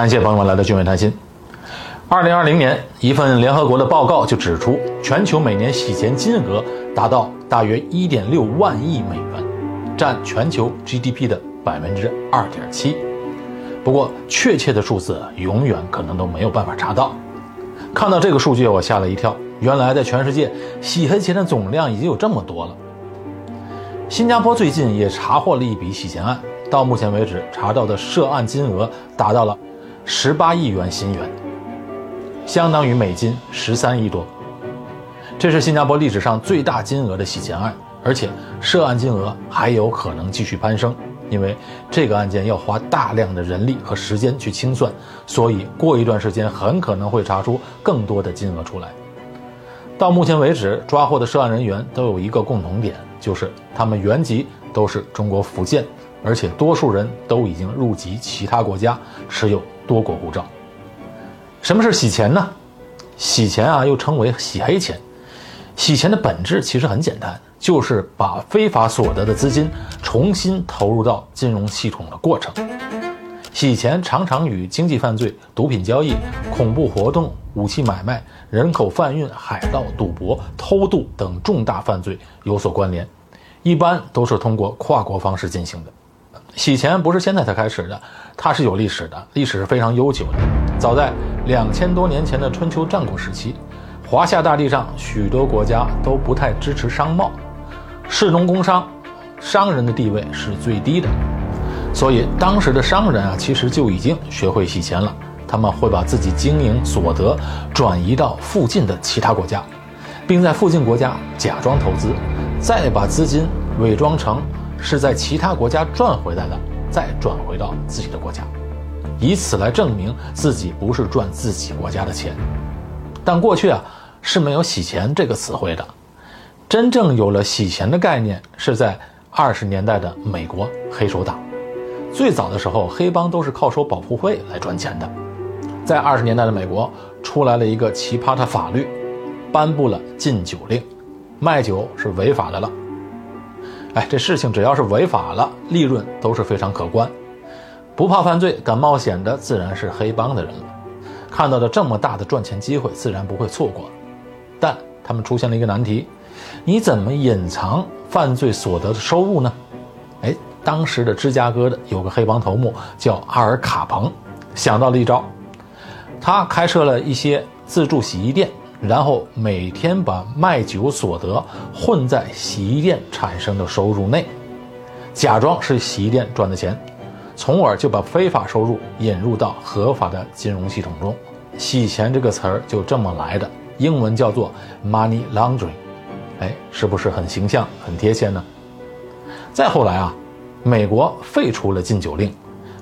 感谢朋友们来到俊伟谈心。二零二零年，一份联合国的报告就指出，全球每年洗钱金额达到大约一点六万亿美元，占全球 GDP 的百分之二点七。不过，确切的数字永远可能都没有办法查到。看到这个数据，我吓了一跳。原来，在全世界洗黑钱的总量已经有这么多了。新加坡最近也查获了一笔洗钱案，到目前为止查到的涉案金额达到了十八亿元新元。相当于美金十三亿多，这是新加坡历史上最大金额的洗钱案，而且涉案金额还有可能继续攀升，因为这个案件要花大量的人力和时间去清算，所以过一段时间很可能会查出更多的金额出来。到目前为止，抓获的涉案人员都有一个共同点，就是他们原籍都是中国福建，而且多数人都已经入籍其他国家，持有多国护照。什么是洗钱呢？洗钱啊，又称为洗黑钱。洗钱的本质其实很简单，就是把非法所得的资金重新投入到金融系统的过程。洗钱常常与经济犯罪、毒品交易、恐怖活动、武器买卖、人口贩运、海盗、赌博、偷渡等重大犯罪有所关联，一般都是通过跨国方式进行的。洗钱不是现在才开始的，它是有历史的，历史是非常悠久的。早在两千多年前的春秋战国时期，华夏大地上许多国家都不太支持商贸，士农工商，商人的地位是最低的，所以当时的商人啊，其实就已经学会洗钱了。他们会把自己经营所得转移到附近的其他国家，并在附近国家假装投资，再把资金伪装成。是在其他国家赚回来的，再转回到自己的国家，以此来证明自己不是赚自己国家的钱。但过去啊是没有洗钱这个词汇的，真正有了洗钱的概念是在二十年代的美国黑手党。最早的时候，黑帮都是靠收保护费来赚钱的。在二十年代的美国，出来了一个奇葩的法律，颁布了禁酒令，卖酒是违法的了。哎，这事情只要是违法了，利润都是非常可观。不怕犯罪、敢冒险的，自然是黑帮的人了。看到的这么大的赚钱机会，自然不会错过。但他们出现了一个难题：你怎么隐藏犯罪所得的收入呢？哎，当时的芝加哥的有个黑帮头目叫阿尔卡彭，想到了一招，他开设了一些自助洗衣店。然后每天把卖酒所得混在洗衣店产生的收入内，假装是洗衣店赚的钱，从而就把非法收入引入到合法的金融系统中。洗钱这个词儿就这么来的，英文叫做 money laundering。哎，是不是很形象、很贴切呢？再后来啊，美国废除了禁酒令，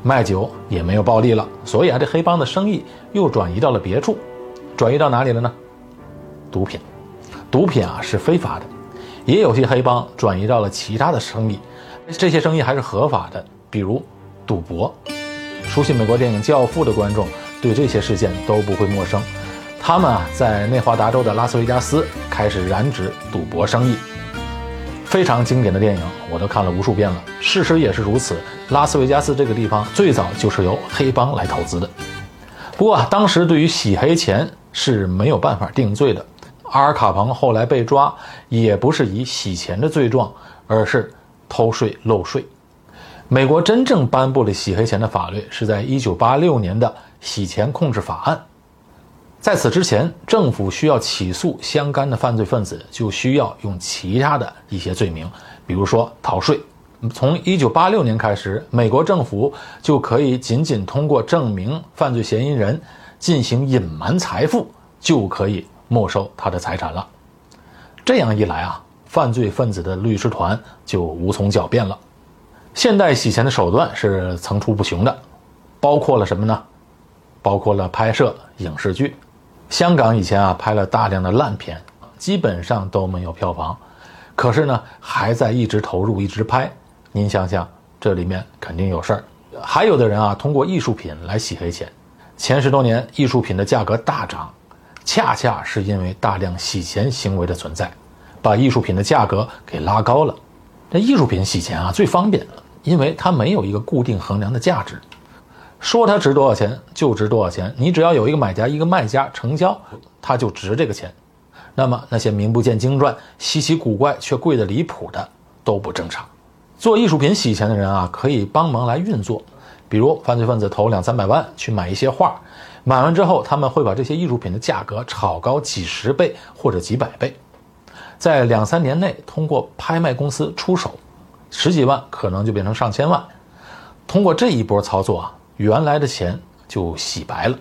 卖酒也没有暴利了，所以啊，这黑帮的生意又转移到了别处，转移到哪里了呢？毒品，毒品啊是非法的，也有些黑帮转移到了其他的生意，这些生意还是合法的，比如赌博。熟悉美国电影《教父》的观众对这些事件都不会陌生。他们啊在内华达州的拉斯维加斯开始染指赌博生意，非常经典的电影，我都看了无数遍了。事实也是如此，拉斯维加斯这个地方最早就是由黑帮来投资的。不过当时对于洗黑钱是没有办法定罪的。阿尔卡彭后来被抓，也不是以洗钱的罪状，而是偷税漏税。美国真正颁布了洗黑钱的法律，是在1986年的《洗钱控制法案》。在此之前，政府需要起诉相干的犯罪分子，就需要用其他的一些罪名，比如说逃税。从1986年开始，美国政府就可以仅仅通过证明犯罪嫌疑人进行隐瞒财富，就可以。没收他的财产了，这样一来啊，犯罪分子的律师团就无从狡辩了。现代洗钱的手段是层出不穷的，包括了什么呢？包括了拍摄影视剧。香港以前啊拍了大量的烂片，基本上都没有票房，可是呢还在一直投入一直拍。您想想，这里面肯定有事儿。还有的人啊通过艺术品来洗黑钱，前十多年艺术品的价格大涨。恰恰是因为大量洗钱行为的存在，把艺术品的价格给拉高了。这艺术品洗钱啊最方便了，因为它没有一个固定衡量的价值。说它值多少钱就值多少钱，你只要有一个买家一个卖家成交，它就值这个钱。那么那些名不见经传、稀奇古怪却贵得离谱的都不正常。做艺术品洗钱的人啊，可以帮忙来运作，比如犯罪分子投两三百万去买一些画，买完之后他们会把这些艺术品的价格炒高几十倍或者几百倍，在两三年内通过拍卖公司出手，十几万可能就变成上千万。通过这一波操作啊。原来的钱就洗白了，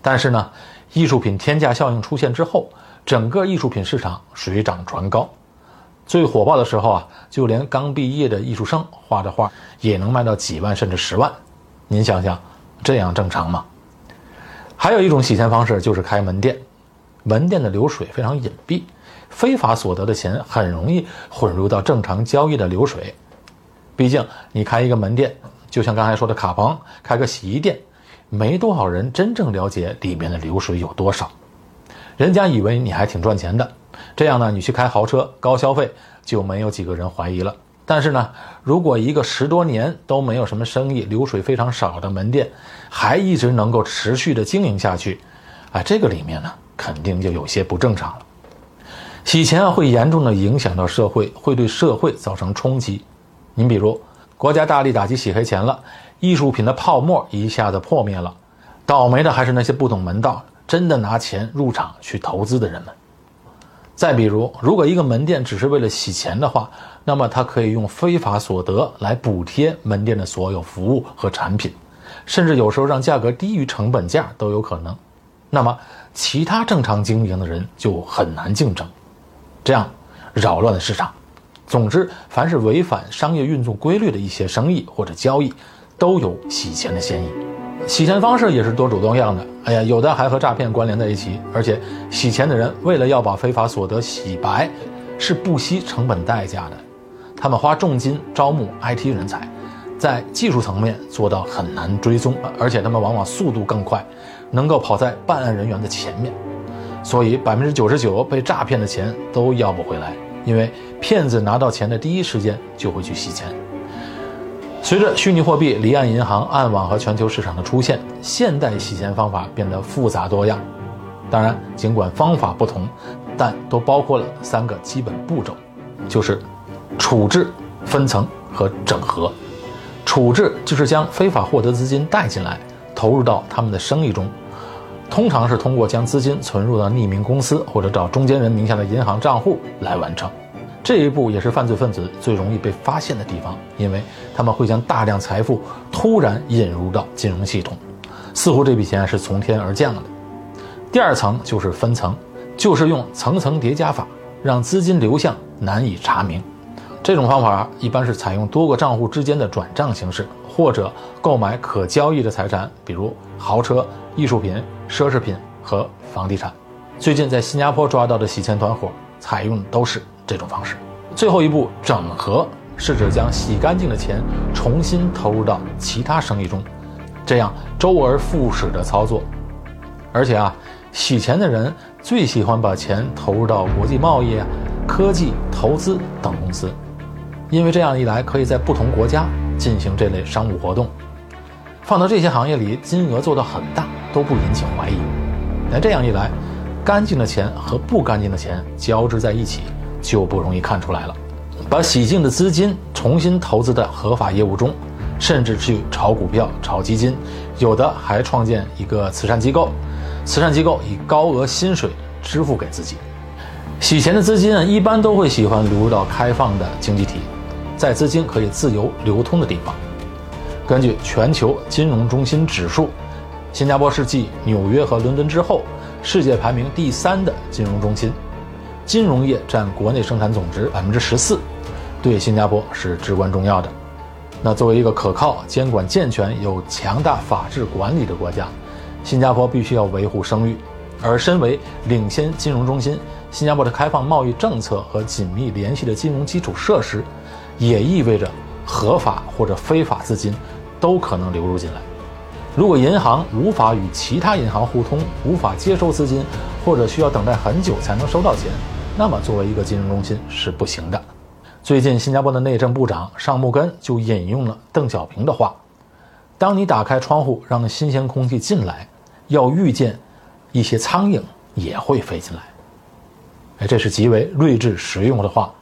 但是呢，艺术品天价效应出现之后，整个艺术品市场水涨船高，最火爆的时候啊，就连刚毕业的艺术生画的画也能卖到几万甚至十万，您想想，这样正常吗？还有一种洗钱方式就是开门店，门店的流水非常隐蔽，非法所得的钱很容易混入到正常交易的流水，毕竟你开一个门店。就像刚才说的，卡棚开个洗衣店，没多少人真正了解里面的流水有多少，人家以为你还挺赚钱的，这样呢，你去开豪车高消费就没有几个人怀疑了。但是呢，如果一个十多年都没有什么生意、流水非常少的门店，还一直能够持续的经营下去，啊，这个里面呢，肯定就有些不正常了。洗钱啊，会严重的影响到社会，会对社会造成冲击。您比如。国家大力打击洗黑钱了，艺术品的泡沫一下子破灭了，倒霉的还是那些不懂门道、真的拿钱入场去投资的人们。再比如，如果一个门店只是为了洗钱的话，那么他可以用非法所得来补贴门店的所有服务和产品，甚至有时候让价格低于成本价都有可能。那么，其他正常经营的人就很难竞争，这样扰乱了市场。总之，凡是违反商业运作规律的一些生意或者交易，都有洗钱的嫌疑。洗钱方式也是多种多样的。哎呀，有的还和诈骗关联在一起，而且洗钱的人为了要把非法所得洗白，是不惜成本代价的。他们花重金招募 IT 人才，在技术层面做到很难追踪，而且他们往往速度更快，能够跑在办案人员的前面，所以百分之九十九被诈骗的钱都要不回来。因为骗子拿到钱的第一时间就会去洗钱。随着虚拟货币、离岸银行、暗网和全球市场的出现，现代洗钱方法变得复杂多样。当然，尽管方法不同，但都包括了三个基本步骤，就是处置、分层和整合。处置就是将非法获得资金带进来，投入到他们的生意中。通常是通过将资金存入到匿名公司或者找中间人名下的银行账户来完成，这一步也是犯罪分子最容易被发现的地方，因为他们会将大量财富突然引入到金融系统，似乎这笔钱是从天而降的。第二层就是分层，就是用层层叠加法让资金流向难以查明。这种方法一般是采用多个账户之间的转账形式，或者购买可交易的财产，比如豪车、艺术品。奢侈品和房地产，最近在新加坡抓到的洗钱团伙采用的都是这种方式。最后一步整合是指将洗干净的钱重新投入到其他生意中，这样周而复始的操作。而且啊，洗钱的人最喜欢把钱投入到国际贸易啊、科技、投资等公司，因为这样一来可以在不同国家进行这类商务活动。放到这些行业里，金额做到很大。都不引起怀疑，那这样一来，干净的钱和不干净的钱交织在一起，就不容易看出来了。把洗净的资金重新投资在合法业务中，甚至去炒股票、炒基金，有的还创建一个慈善机构，慈善机构以高额薪水支付给自己。洗钱的资金啊，一般都会喜欢流入到开放的经济体，在资金可以自由流通的地方。根据全球金融中心指数。新加坡是继纽约和伦敦之后，世界排名第三的金融中心，金融业占国内生产总值百分之十四，对新加坡是至关重要的。那作为一个可靠、监管健全、有强大法治管理的国家，新加坡必须要维护声誉。而身为领先金融中心，新加坡的开放贸易政策和紧密联系的金融基础设施，也意味着合法或者非法资金都可能流入进来。如果银行无法与其他银行互通，无法接收资金，或者需要等待很久才能收到钱，那么作为一个金融中心是不行的。最近，新加坡的内政部长尚木根就引用了邓小平的话：“当你打开窗户让新鲜空气进来，要预见一些苍蝇也会飞进来。哎，这是极为睿智实用的话。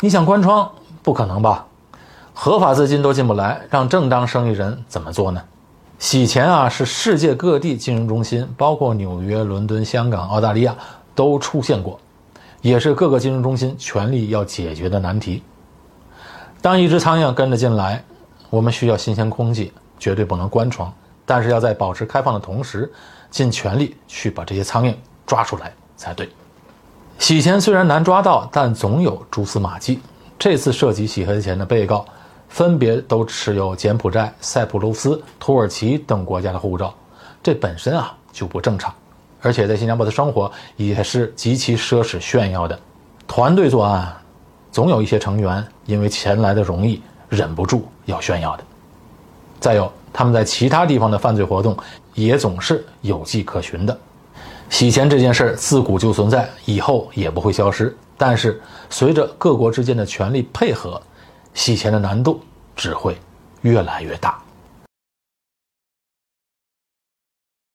你想关窗，不可能吧？合法资金都进不来，让正当生意人怎么做呢？洗钱啊，是世界各地金融中心，包括纽约、伦敦、香港、澳大利亚都出现过，也是各个金融中心全力要解决的难题。当一只苍蝇跟着进来，我们需要新鲜空气，绝对不能关窗，但是要在保持开放的同时，尽全力去把这些苍蝇抓出来才对。洗钱虽然难抓到，但总有蛛丝马迹。这次涉及洗黑钱的被告，分别都持有柬埔寨、塞浦路斯、土耳其等国家的护照，这本身啊就不正常，而且在新加坡的生活也是极其奢侈炫耀的。团队作案，总有一些成员因为钱来的容易，忍不住要炫耀的。再有，他们在其他地方的犯罪活动，也总是有迹可循的。洗钱这件事儿自古就存在，以后也不会消失。但是随着各国之间的权力配合，洗钱的难度只会越来越大。